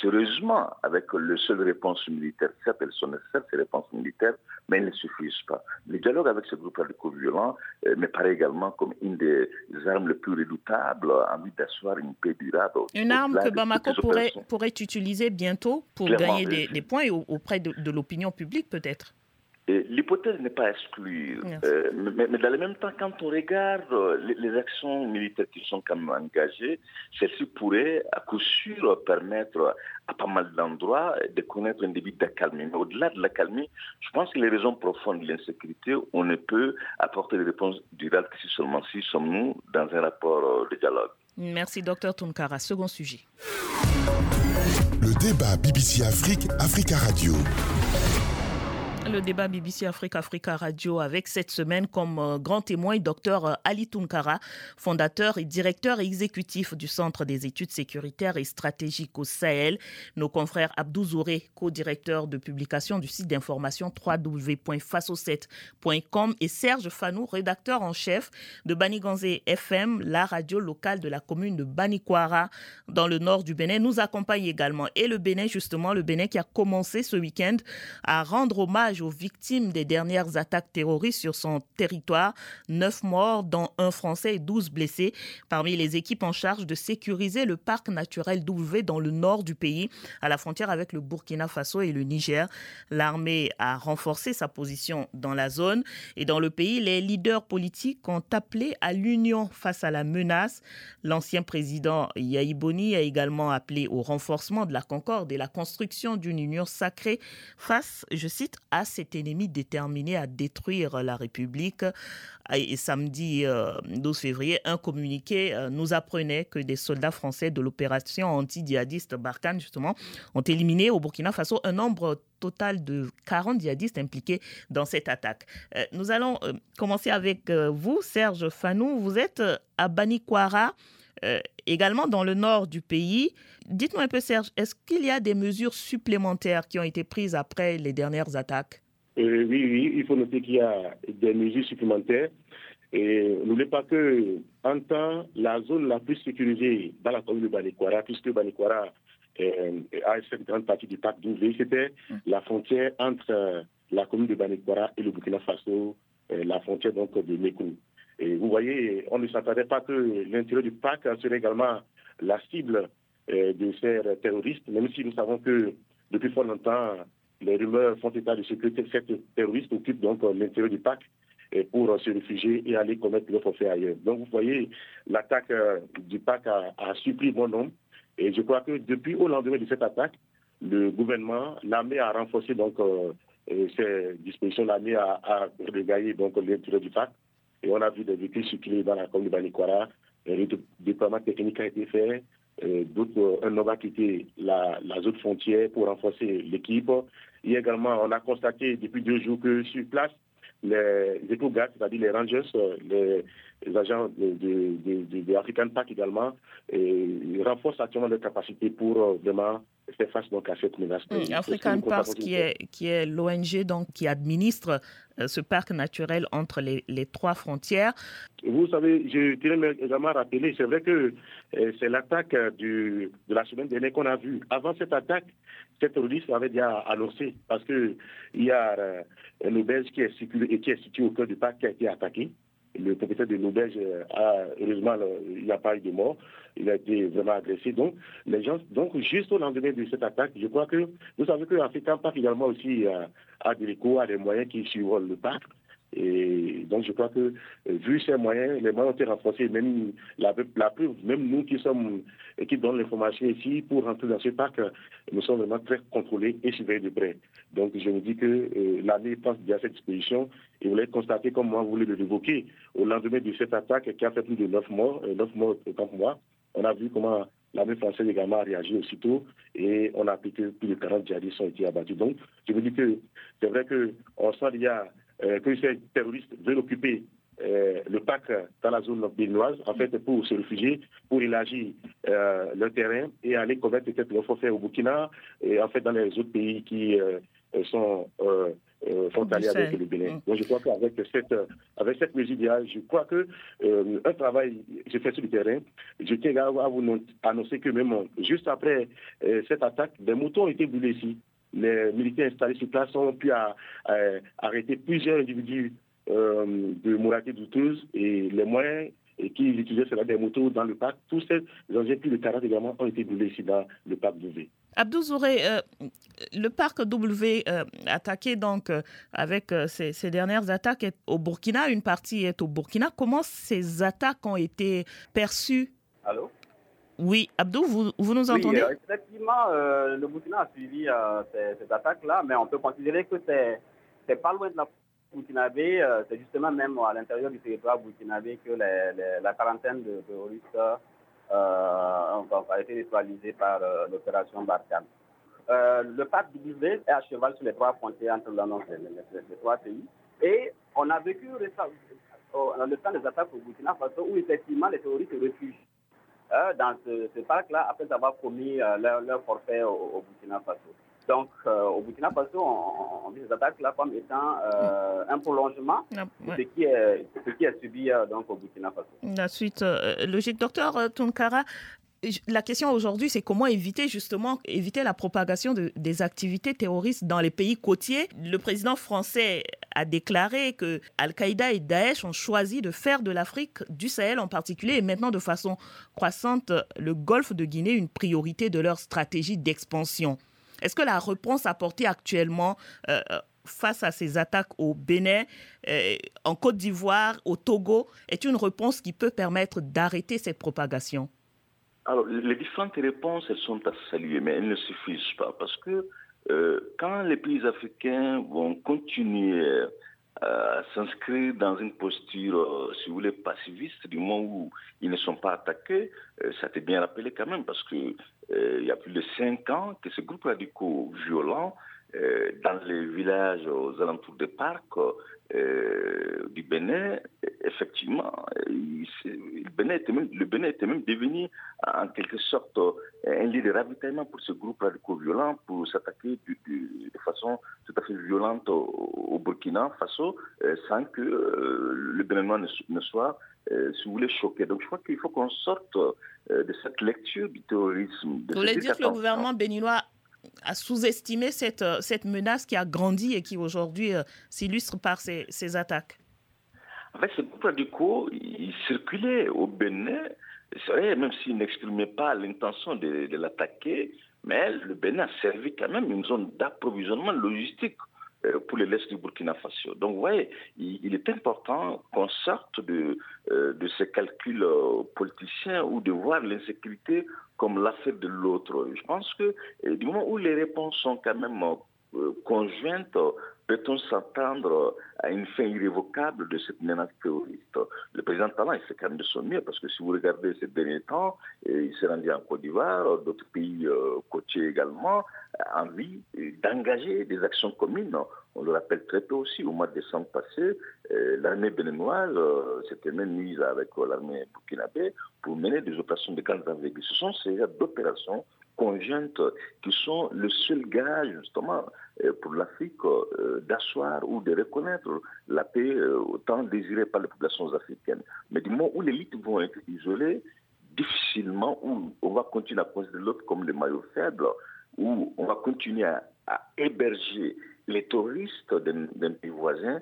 sérieusement avec le seul réponse militaire. Certes, elles sont nécessaires, ces réponses militaires, mais elles ne suffisent pas. Le dialogue avec ce groupe radicaux-violents euh, me paraît également comme une des armes les plus redoutables en vue d'asseoir une paix durable. Une arme que Bamako pourrait, pourrait utiliser bientôt pour gagner des, points auprès de l'opinion publique peut-être L'hypothèse n'est pas à exclure. Euh, mais, dans le même temps, quand on regarde euh, les, actions militaires qui sont quand même engagées, celles-ci pourraient à coup sûr permettre à pas mal d'endroits de connaître un début d'accalmie. Mais au-delà de l'accalmie, je pense que les raisons profondes de l'insécurité, on ne peut apporter des réponses durables que si seulement si sommes-nous dans un rapport euh, de dialogue. Merci, docteur Tunkara. Second sujet. Le débat BBC Afrique, Africa Radio le débat BBC Afrique Africa Radio avec cette semaine comme euh, grand témoin Dr euh, Ali Tunkara, fondateur et directeur exécutif du Centre des études sécuritaires et stratégiques au Sahel. Nos confrères Abdou Zouré, co-directeur de publication du site d'information www.faso7.com et Serge Fanou, rédacteur en chef de Baniganzé FM, la radio locale de la commune de Banikwara dans le nord du Bénin, nous accompagnent également. Et le Bénin, justement, le Bénin qui a commencé ce week-end à rendre hommage aux victimes des dernières attaques terroristes sur son territoire. Neuf morts, dont un Français et douze blessés. Parmi les équipes en charge de sécuriser le parc naturel d'Ouvé dans le nord du pays, à la frontière avec le Burkina Faso et le Niger. L'armée a renforcé sa position dans la zone et dans le pays, les leaders politiques ont appelé à l'union face à la menace. L'ancien président Yaïboni a également appelé au renforcement de la concorde et la construction d'une union sacrée face, je cite, à cet ennemi déterminé à détruire la République. Et samedi 12 euh, février, un communiqué euh, nous apprenait que des soldats français de l'opération anti-djihadiste Barkhane, justement, ont éliminé au Burkina Faso un nombre total de 40 djihadistes impliqués dans cette attaque. Euh, nous allons commencer avec vous, Serge Fanou. Vous êtes à Banikwara. Également dans le nord du pays. Dites-nous un peu, Serge, est-ce qu'il y a des mesures supplémentaires qui ont été prises après les dernières attaques? Euh, oui, oui, il faut noter qu'il y a des mesures supplémentaires. Et n'oubliez pas que, en temps, la zone la plus sécurisée dans la commune de Banikwara, puisque Banikwara euh, a cette grande partie du parc d'Ouvé, c'était la frontière entre euh, la commune de Banikwara et le Burkina Faso, la frontière donc de Mekou. Et vous voyez, on ne s'attendait pas que l'intérieur du parc serait également la cible de ces terroristes, même si nous savons que depuis fort longtemps, les rumeurs font état de ce que cette terroriste occupe donc euh, l'intérieur du parc pour euh, se réfugier et aller commettre le forfait ailleurs. Donc vous voyez, l'attaque euh, du parc a, a surpris bon nombre. Et je crois que depuis au lendemain de cette attaque, le gouvernement, l'armée a renforcé donc ces dispositions. L'armée a, a regagné donc l'intérieur du parc. Et on a vu des véhicules circuler dans la commune de Banikwara. Le déploiement technique a été fait. D'autres, un homme a quitté la, zone frontière pour renforcer l'équipe. Et également, on a constaté depuis deux jours que sur place, les éco c'est-à-dire les rangers, les, agents de, de, de, African également, et renforcent actuellement leurs capacités pour euh, vraiment faire face donc à cette menace. Mmh, African Park, qui est, qui est l'ONG donc qui administre euh, ce parc naturel entre les, les, trois frontières. Vous savez, je tiens également à rappeler, c'est vrai que euh, c'est l'attaque de la semaine dernière qu'on a vue. Avant cette attaque, cette terroriste avait déjà annoncé, parce qu'il y a euh, un auberge qui est, situé, qui est situé au cœur du parc qui a été attaqué. Le propriétaire de l'auberge a, heureusement, il n'y a pas eu de mort. Il a été vraiment agressé. Donc, les gens, donc, juste au lendemain de cette attaque, je crois que vous savez que l'Africain Park également aussi a, a des échos, a des moyens qui survolent le parc. Et donc, je crois que, euh, vu ces moyens, les moyens ont été renforcés. Même la, la preuve, même nous qui sommes et qui donnent l'information ici, pour rentrer dans ce parc, nous sommes vraiment très contrôlés et surveillés de près. Donc, je me dis que euh, l'année pense bien à cette disposition. Et vous l'avez constaté, comme moi, vous voulez l'évoquer, au lendemain de cette attaque qui a fait plus de 9 morts, 9 euh, morts autant moi, on a vu comment l'armée française également a réagi aussitôt et on a appliqué plus de 40 djihadistes ont été abattus. Donc, je me dis que c'est vrai qu'on sent qu'il y a que ces terroristes veulent occuper euh, le parc dans la zone béninoise, en fait, pour se réfugier, pour élargir euh, leur terrain et aller commettre peut-être leur forfait au Burkina et en fait dans les autres pays qui sont frontaliers avec le Bénin. Donc je crois qu'avec cette, avec cette mesure je crois que un travail j'ai fait sur le terrain. Je tiens à vous annoncer que même juste après cette attaque, des moutons ont été brûlés ici les militaires installés sur place ont pu arrêter plusieurs individus euh, de moralité douteuse et les moyens et qui utilisaient cela des motos dans le parc. Tous ces engins plus de 40 également ont été brûlés ici dans le parc W. Abdou Zouré, euh, le parc W euh, attaqué donc euh, avec ces, ces, dernières attaques est au Burkina, une partie est au Burkina. Comment ces attaques ont été perçues? Allô? Oui, Abdou, vous, nous entendez? Oui, Effectivement, le Burkina a suivi ces, ces attaques-là, mais on peut considérer que c'est pas loin de la burkinabé, c'est justement même à l'intérieur du territoire burkinabé que les, la quarantaine de terroristes euh, a été neutralisé par euh, l'opération Barkhane. Euh, le parc W est à cheval sur les trois frontières entre l'annonce des trois pays. Et on a vécu le temps des attaques au Burkina Faso où effectivement les terroristes se refugent dans ce, parc-là après avoir commis leur, forfait au Burkina Faso. Donc, euh, au Burkina Faso, on, on, vit ces attaques-là comme étant euh, un prolongement de ce qui est, ce qui est subi euh, donc, au Burkina Faso. La suite logique. Docteur Tunkara, la question aujourd'hui, c'est comment éviter justement éviter la propagation de, des activités terroristes dans les pays côtiers. Le président français a déclaré que Al-Qaïda et Daesh ont choisi de faire de l'Afrique, du Sahel en particulier, et maintenant de façon croissante, le Golfe de Guinée une priorité de leur stratégie d'expansion. Est-ce que la réponse apportée actuellement euh, face à ces attaques au Bénin, euh, en Côte d'Ivoire, au Togo, est une réponse qui peut permettre d'arrêter cette propagation? Alors, les différentes réponses, elles sont à saluer, mais elles ne suffisent pas parce que quand les pays africains vont continuer à s'inscrire dans une posture, si vous voulez, passiviste, du moment où ils ne sont pas attaqués, ça t'est bien rappelé quand même, parce que euh, il y a plus de cinq ans que ce groupe radicaux violent euh, dans les villages aux alentours des parcs euh, du Bénin, effectivement, le, Bénin était même, le Bénin était même devenu en quelque sorte un lieu de ravitaillement pour ce groupe radicaux violent pour s'attaquer de, façon tout à fait violente au, Burkina Faso sans que le Bénin ne, ne soit si vous voulez, choqué. Donc je crois qu'il faut qu'on sorte de cette lecture du terrorisme. vous voulez dire que le gouvernement béninois a sous-estimé cette, euh, cette menace qui a grandi et qui aujourd'hui euh, s'illustre par ces, ces, attaques En fait, ces groupes radicaux, ils circulaient au Bénin. Vrai, même s'ils n'exprimaient pas l'intention de, de l'attaquer, mais le Bénin a servi quand même une zone d'approvisionnement logistique pour les l'Est du Burkina Faso. Donc, vous voyez, il, est important qu'on sorte de, de ces calculs politiciens ou de voir l'insécurité comme l'affaire de l'autre. Je pense que du moment où les réponses sont quand même euh, conjointes, peut-on s'attendre à une fin irrévocable de cette menace terroriste? Le président Talon, il fait quand même de son mieux, parce que si vous regardez ces derniers temps, il s'est rendu en Côte d'Ivoire, d'autres pays euh, côtiers également, envie d'engager des actions communes. On le rappelle très tôt aussi, au mois de décembre passé, euh, l'armée béninoise euh, s'était même mise avec euh, l'armée burkinabé pour mener des opérations de grande envergure. Ce sont ces d'opérations conjointes qui sont le seul gage justement pour l'Afrique d'asseoir ou de reconnaître la paix autant désirée par les populations africaines. Mais du moment où les élites vont être isolées, difficilement, où on va continuer à considérer l'autre comme le maillot faible, où on va continuer à, héberger les touristes d'un pays voisin,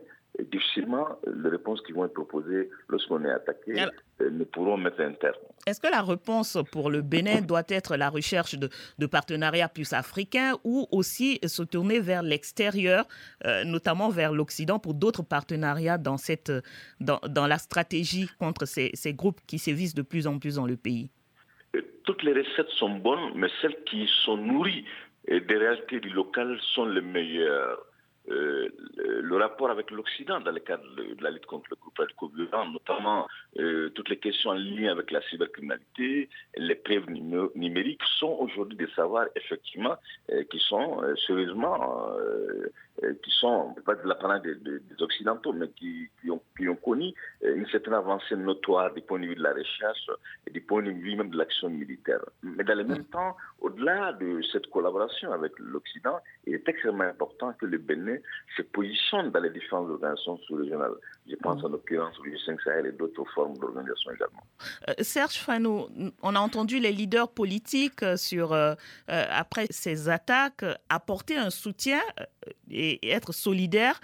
difficilement les réponses qui vont être proposées lorsqu'on est attaqué euh, ne pourront mettre un terme. Est-ce que la réponse pour le Bénin doit être la recherche de, partenariats plus africains ou aussi se tourner vers l'extérieur, euh, notamment vers l'Occident, pour d'autres partenariats dans, cette, dans, dans la stratégie contre ces, ces groupes qui sévissent de plus en plus dans le pays? Toutes les recettes sont bonnes, mais celles qui sont nourries des réalités du local sont les meilleures. Euh, le rapport avec l'Occident dans le cadre de la lutte contre le groupe notamment euh, toutes les questions en avec la cybercriminalité, les preuves numériques, sont aujourd'hui des savoirs effectivement euh, qui sont sérieusement qui sont, pas de la part des, des, Occidentaux, mais qui, qui, ont, qui, ont, connu euh, une certaine avancée notoire du point de vue de la recherche et du point de vue même de l'action militaire. Mais dans le même temps, au-delà de cette collaboration avec l'Occident, il est extrêmement important que le Bénin se positionne dans les différentes organisations sous-régionales. Je pense en l'occurrence au G5 Sahel et d'autres formes d'organisation également. Euh, Serge Fanou, on a entendu les leaders politiques sur, après ces attaques apporter un soutien et être solidaire.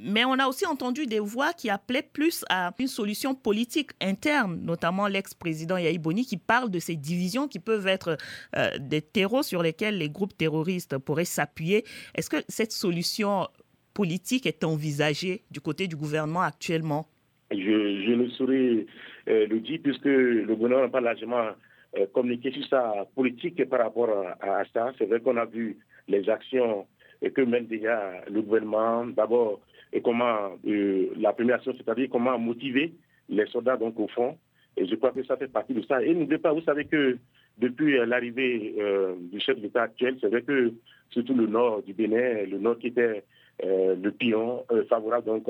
Mais on a aussi entendu des voix qui appelaient plus à une solution politique interne, notamment l'ex-président Yahi Boni qui parle de ces divisions qui peuvent être euh, des terreaux sur lesquels les groupes terroristes pourraient s'appuyer. Est-ce que cette solution politique est envisagée du côté du gouvernement actuellement? Je, ne saurais euh, le dire puisque le gouvernement n'a pas largement euh, communiqué sur sa politique par rapport à, ça. C'est vrai qu'on a vu les actions que mène déjà le gouvernement. D'abord, et comment euh, la première action, c'est-à-dire comment motiver les soldats donc au fond. Et je crois que ça fait partie de ça. Et n'oubliez pas, vous savez que depuis l'arrivée euh, du chef d'État actuel, c'est vrai que surtout le nord du Bénin, le nord qui était euh, le pion favorable donc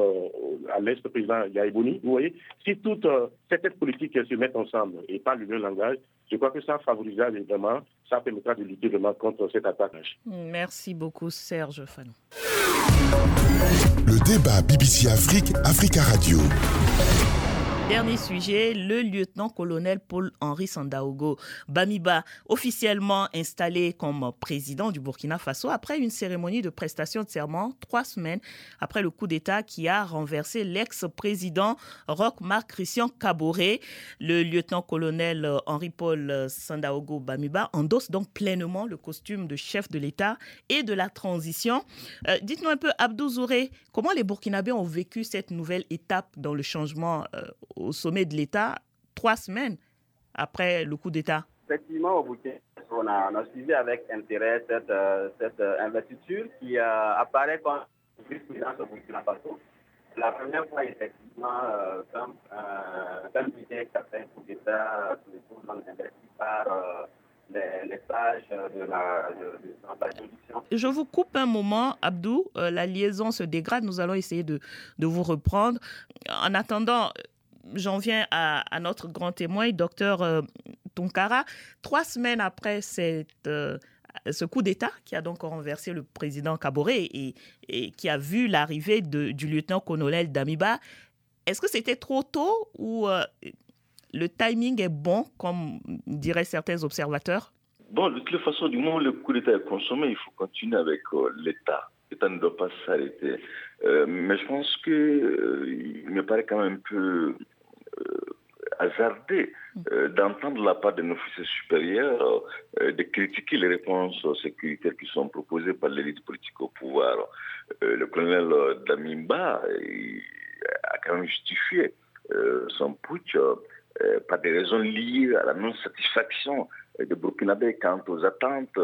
à l'est président Yaïbouni. Vous voyez, si toutes cette politiques se mettent ensemble et parlent le même langage, je crois que ça favorisera évidemment, ça permettra de lutter vraiment contre cette attaque. Merci beaucoup Serge Fanon. Le débat BBC Afrique, Africa Radio. Dernier sujet, le lieutenant-colonel Paul-Henri Sandaogo Bamiba, officiellement installé comme président du Burkina Faso après une cérémonie de prestation de serment trois semaines après le coup d'État qui a renversé l'ex-président Roch-Marc Christian Caboret. Le lieutenant-colonel Henri-Paul Sandaogo Bamiba endosse donc pleinement le costume de chef de l'État et de la transition. Euh, dites-nous un peu, Abdou Zouré, comment les Burkinabés ont vécu cette nouvelle étape dans le changement euh, au sommet de l'État trois semaines après le coup d'État. Effectivement, au Burkina on a, on a suivi avec intérêt cette, euh, cette euh, investiture qui euh, apparaît comme vice-présidence au Burkina Faso. La première fois, effectivement, euh, comme un militaire qui a fait un coup d'État, tout investi par les, sages de la, de, la juridiction. Je vous coupe un moment, Abdou. la liaison se dégrade. Nous allons essayer de, de vous reprendre. En attendant, j'en viens à, notre grand témoin, docteur euh, Tunkara. Trois semaines après euh, ce coup d'État qui a donc renversé le président Kaboré et, qui a vu l'arrivée du lieutenant-colonel Damiba, est-ce que c'était trop tôt ou euh, le timing est bon, comme diraient certains observateurs? Bon, de toute façon, du moment où le coup d'État est consommé, il faut continuer avec l'État. L'État ne doit pas s'arrêter. Mais je pense qu'il me paraît quand même un peu euh, hasardé euh, d'entendre la part d'un officier supérieur euh, de critiquer les réponses sécuritaires qui sont proposées par l'élite politique au pouvoir. le colonel Damimba a quand même justifié son putsch par des raisons liées à la non-satisfaction de Burkinabé quant aux attentes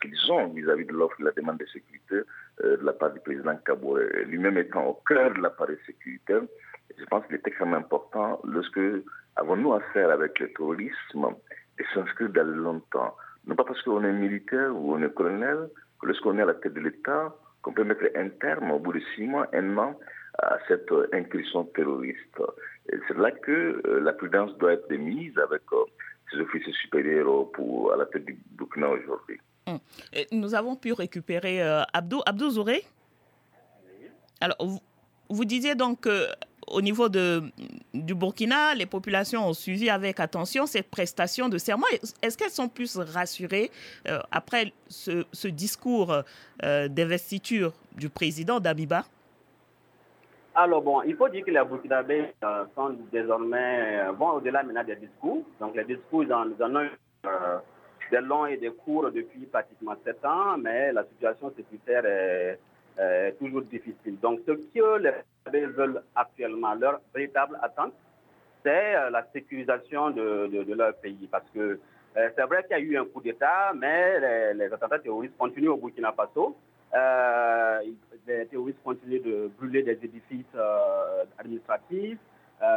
qu'ils ont vis-à-vis de l'offre et de la demande de sécurité de la part du président Kabore, lui-même étant au cœur de l'appareil sécuritaire je pense qu'il est extrêmement important lorsque avons-nous affaire avec le terrorisme et s'inscrire dans le longtemps. Non pas parce qu'on est militaire ou on est colonel, que lorsqu'on est à la tête de l'État, qu'on peut mettre un terme au bout de six mois, un an, à cette incursion terroriste. c'est là que euh, la prudence doit être mise avec euh, ces officiers supérieurs pour, à la tête du Burkina aujourd'hui. Hum. Nous avons pu récupérer euh, Abdou, Abdou Zouré. Alors, vous, disiez donc que au niveau de, du Burkina, les populations ont suivi avec attention cette prestation de serment. Est-ce qu'elles sont plus rassurées euh, après ce, discours euh, d'investiture du président Dabiba? Alors bon, il faut dire que les Burkinabés euh, sont désormais, vont au-delà maintenant des discours. Donc les discours, ils en, ont des longs et des courts depuis pratiquement sept ans, mais la situation sécuritaire est euh, toujours difficile. Donc, ce que les Burkinabés veulent actuellement, leur véritable attente, c'est euh, la sécurisation de, leur pays. Parce que euh, c'est vrai qu'il y a eu un coup d'État, mais les, attentats terroristes continuent au Burkina Faso. Les terroristes continuent de brûler des édifices administratifs.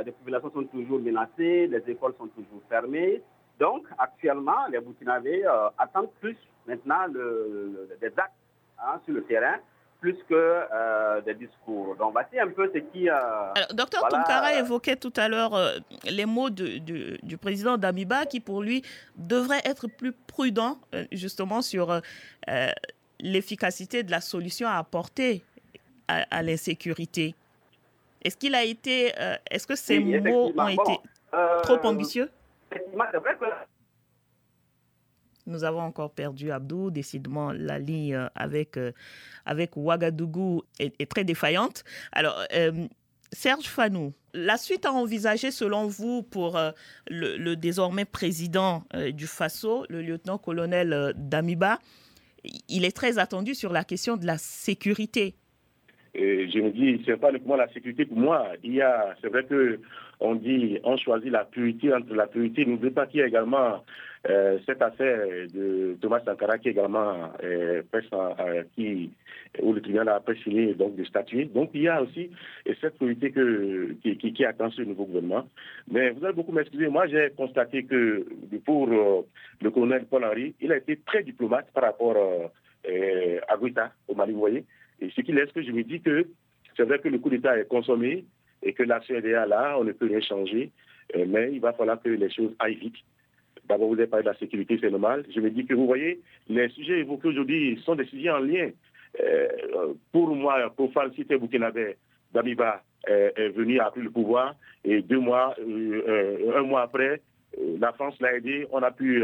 les populations sont toujours menacées, les écoles sont toujours fermées. Donc, actuellement, les Burkinabés attendent plus maintenant des actes hein, sur le terrain plus que euh, des discours. Donc voici un peu ce qui... Euh, Alors, docteur voilà, évoquait tout à l'heure euh, les mots de, du président Damiba qui pour lui devrait être plus prudent justement sur l'efficacité de la solution à apporter à, l'insécurité. Est-ce qu'il a été... Est-ce que ces mots ont été trop ambitieux? Nous avons encore perdu Abdou. Décidément, la ligne avec, avec Ouagadougou est, très défaillante. Alors, Serge Fanou, la suite à envisager selon vous pour le, désormais président du FASO, le lieutenant-colonel Damiba, il est très attendu sur la question de la sécurité. je me dis, ce n'est pas uniquement la sécurité pour moi. Il y a, c'est vrai que on dit, on choisit la purité entre la purité. N'oubliez pas qu'il y a également euh, cette affaire de Thomas Sankara qui également euh, euh, qui, où le tribunal a signé donc de statuer. Donc il y a aussi cette que, qui, attend ce nouveau gouvernement. Mais vous allez beaucoup m'excuser. Moi, j'ai constaté que pour le colonel Paul Henry, il a été très diplomate par rapport à Guita au Mali, vous voyez. Et ce qui laisse que je me dis que c'est vrai que le coup d'État est consommé, et que la CEDA, là, on ne peut rien changer, euh, mais il va falloir que les choses aillent vite. D'abord, vous avez parlé de la sécurité, c'est normal. Je me dis que vous voyez, les sujets évoqués aujourd'hui sont des sujets en lien. Euh, pour moi, pour cité burkinabé, Damiba est venu, a pris le pouvoir, et deux mois, euh, un mois après, la France l'a aidé, on a pu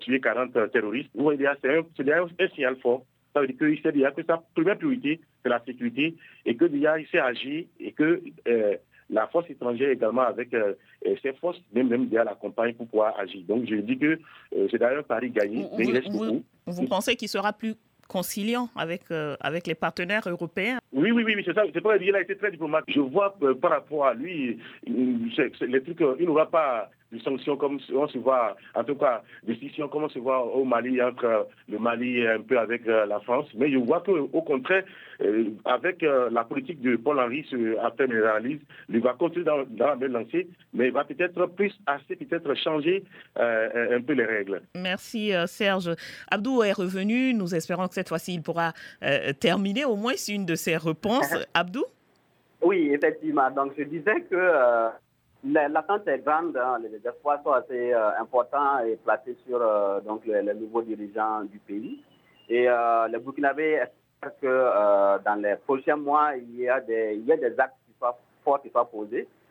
tuer 40 terroristes. Vous voyez, c'est un, un, signal fort. Ça veut dire qu'il sait déjà que sa première priorité, c'est la sécurité et que déjà il sait agir et que euh, la force étrangère également avec euh, ses forces, même, même déjà l'accompagne pour pouvoir agir. Donc je dis que euh, c'est d'ailleurs Paris gagné, mais il reste beaucoup. Vous pensez qu'il sera plus conciliant avec, avec les partenaires européens? Oui, oui, oui, c'est ça. C'est pas il a été très diplomate. Je vois par rapport à lui, les trucs, il n'aura pas des sanctions comme on se voit, en tout cas, des décisions comme on se voit au Mali, entre le Mali et un peu avec euh, la France. Mais je vois qu'au contraire, euh, avec euh, la politique de Paul Henry, après mes analyses, il va continuer dans, la même lancée, mais il va peut-être plus assez, peut-être changer un peu les règles. Merci Serge. Abdou est revenu. Nous espérons que cette fois-ci, il pourra terminer au moins une de ses réponses. Abdou? Oui, effectivement. Donc, je disais que L'attente est grande, hein. les espoirs sont assez euh, importants et placés sur euh, donc les, nouveaux dirigeants du pays. Et euh, le Burkinabé espère que dans les prochains mois, il y a des, il y a des actes qui soient forts qui soient posés euh,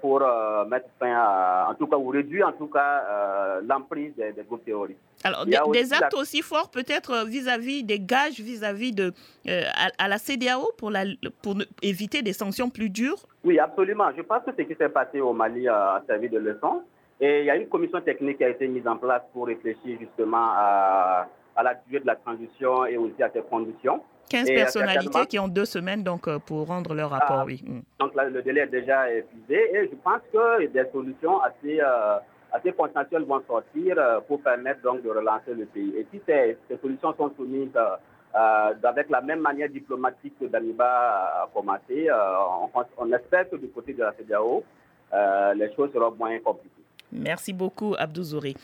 pour euh, mettre fin à, en tout cas, ou réduire en tout cas euh, l'emprise des, groupes terroristes. Alors, des, actes aussi forts peut-être vis-à-vis des gages, vis-à-vis de à, la CDAO pour, la, pour éviter des sanctions plus dures? Oui, absolument. Je pense que ce qui s'est passé au Mali a servi de leçon. Et il y a une commission technique qui a été mise en place pour réfléchir justement à, à la durée de la transition et aussi à ses conditions. 15 personnalités qui ont deux semaines donc, euh, pour rendre leur rapport, oui. Mm. Donc le délai est déjà épuisé et je pense que des solutions assez, euh, assez potentielles vont sortir euh, pour permettre donc de relancer le pays. Et si ces, solutions sont soumises avec la même manière diplomatique que Daniba a commencé, on, on, espère que du côté de la CDAO, les choses seront moins compliquées. Merci beaucoup, Abdou Zouri.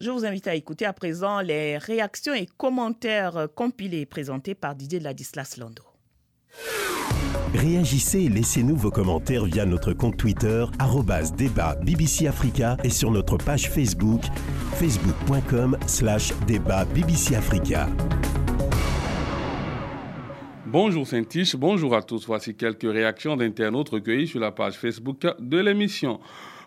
Je vous invite à écouter à présent les réactions et commentaires compilés et présentés par Didier Ladislas Lando. Réagissez et laissez-nous vos commentaires via notre compte Twitter, débat BBC Africa et sur notre page Facebook, facebook.com slash débat BBC Africa. Bonjour Saint-Tiche, bonjour à tous. Voici quelques réactions d'internautes recueillies sur la page Facebook de l'émission.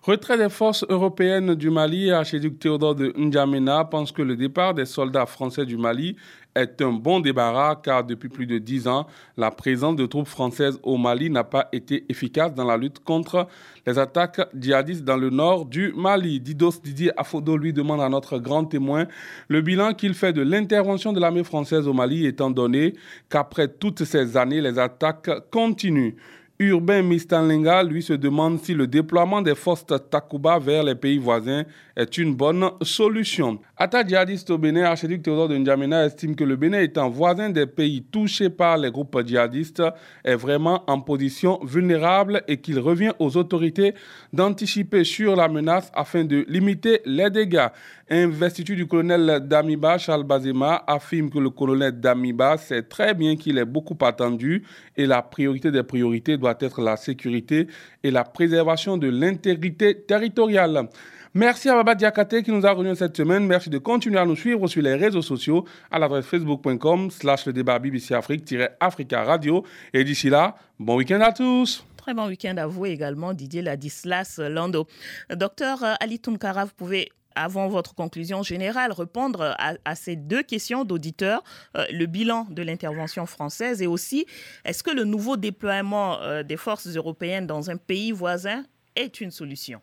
Retrait des forces européennes du Mali, archiduc Théodore de N'Djamena pense que le départ des soldats français du Mali est un bon débarras car depuis plus de dix ans, la présence de troupes françaises au Mali n'a pas été efficace dans la lutte contre les attaques djihadistes dans le nord du Mali. Didos Didier Afodo lui demande à notre grand témoin le bilan qu'il fait de l'intervention de l'armée française au Mali étant donné qu'après toutes ces années, les attaques continuent. Urbain Mistanlinga, lui, se demande si le déploiement des forces Takuba vers les pays voisins est une bonne solution. Atta djihadiste au Bénin, archiduc Théodore de N'Djamena estime que le Bénin étant voisin des pays touchés par les groupes djihadistes est vraiment en position vulnérable et qu'il revient aux autorités d'anticiper sur la menace afin de limiter les dégâts. Investiture du colonel Damiba, Charles Bazema, affirme que le colonel Damiba sait très bien qu'il est beaucoup attendu et la priorité des priorités doit être la sécurité et la préservation de l'intégrité territoriale. Merci à Baba Diakate qui nous a rejoint cette semaine. Merci de continuer à nous suivre sur les réseaux sociaux à l'adresse facebook.com slash le débat BBC Afrique-Africa Radio. Et d'ici là, bon week-end à tous. Très bon week-end à vous également, Didier Ladislas Lando. Docteur Ali Tunkara, vous pouvez avant votre conclusion générale, répondre à, ces deux questions d'auditeurs, le bilan de l'intervention française et aussi, est-ce que le nouveau déploiement des forces européennes dans un pays voisin est une solution?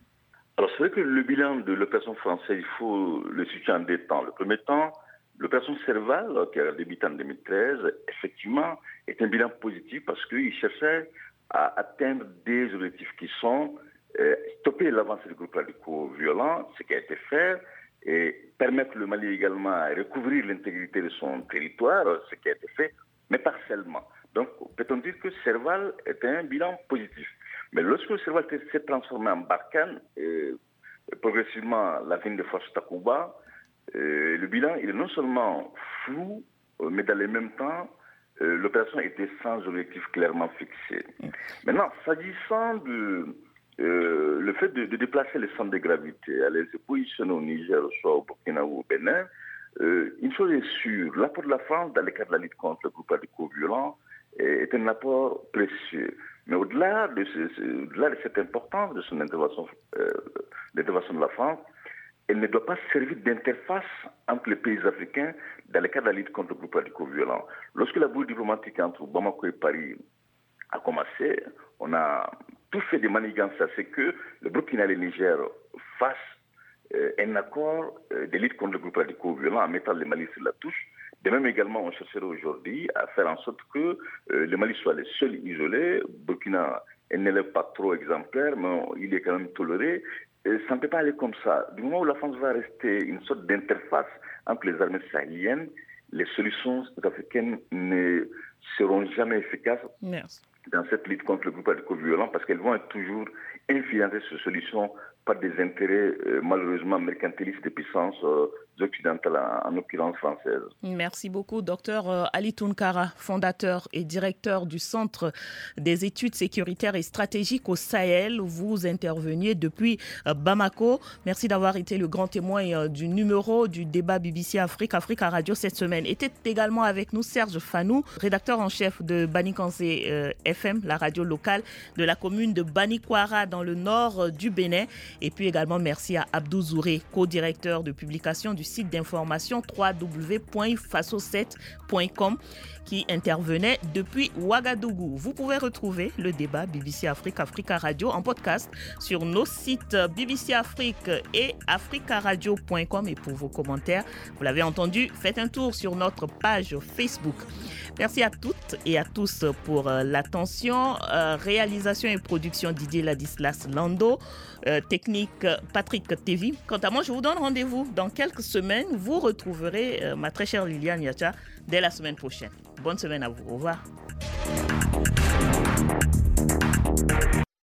Alors c'est vrai que le bilan de l'opération française, il faut le situer en deux temps. Le premier temps, L'opération Serval, qui a débuté en 2013, effectivement, est un bilan positif parce qu'il cherchait à atteindre des objectifs qui sont euh, stopper l'avancée des groupes radicaux violents, ce qui a été fait, et permettre le Mali également à recouvrir l'intégrité de son territoire, ce qui a été fait, mais partiellement. Donc, peut-on dire que Serval est un bilan positif? Mais lorsque Serval s'est transformé en Barkhane, euh, progressivement la ville de Force Takuba, euh, le bilan, il est non seulement flou, euh, mais dans le même temps, euh, l'opération était sans objectif clairement fixé. Maintenant, s'agissant de le fait de, déplacer les centres de gravité, aller se positionner au Niger, soit au Burkina ou au Bénin, une chose est sûre, l'apport de la France dans le cadre de la lutte contre le groupe radico-violent est un apport précieux. Mais au-delà de, de, cette importance de son intervention, l'intervention de la France, elle ne doit pas servir d'interface entre les pays africains dans le cadre de la lutte contre le groupe radico-violent. Lorsque la boule diplomatique entre Bamako et Paris a commencé, on a tout fait des manigances à ce que le Burkina et le Niger fassent euh, un accord euh, de lutte contre le groupe radico-violent en mettant le Mali sur la touche. De même également, on chercherait aujourd'hui à faire en sorte que euh, le Mali soit le seul isolé. Burkina n'élève pas trop exemplaire, mais il est quand même toléré ça ne peut pas aller comme ça. Du moment où la France va rester une sorte d'interface entre les armées sahéliennes, les solutions africaines ne seront jamais efficaces dans cette lutte contre le groupe violent parce qu'elles vont être toujours influencées ces solutions par des intérêts euh, malheureusement mercantilistes des puissances euh, occidentales, en, l'occurrence. Merci beaucoup, docteur euh, Ali Tounkara, fondateur et directeur du Centre des études sécuritaires et stratégiques au Sahel. Vous interveniez depuis Bamako. Merci d'avoir été le grand témoin du numéro du débat BBC Afrique, Africa Radio cette semaine. Était également avec nous Serge Fanou, rédacteur en chef de Banikansé FM, la radio locale de la commune de Banikwara dans le nord du Bénin. Et puis également merci à Abdou Zouré, co-directeur de publication du site d'information www.faso7.com qui intervenait depuis Ouagadougou. Vous pouvez retrouver le débat BBC Afrique, Africa Radio en podcast sur nos sites BBC Afrique et africaradio.com. Et pour vos commentaires, vous l'avez entendu, faites un tour sur notre page Facebook. Merci à toutes et à tous pour euh, l'attention. Euh, réalisation et production Didier Ladislas Lando. Euh, technique euh, Patrick TV. Quant à moi, je vous donne rendez-vous dans quelques semaines. Vous retrouverez euh, ma très chère Liliane Yacha dès la semaine prochaine. Bonne semaine à vous. Au revoir.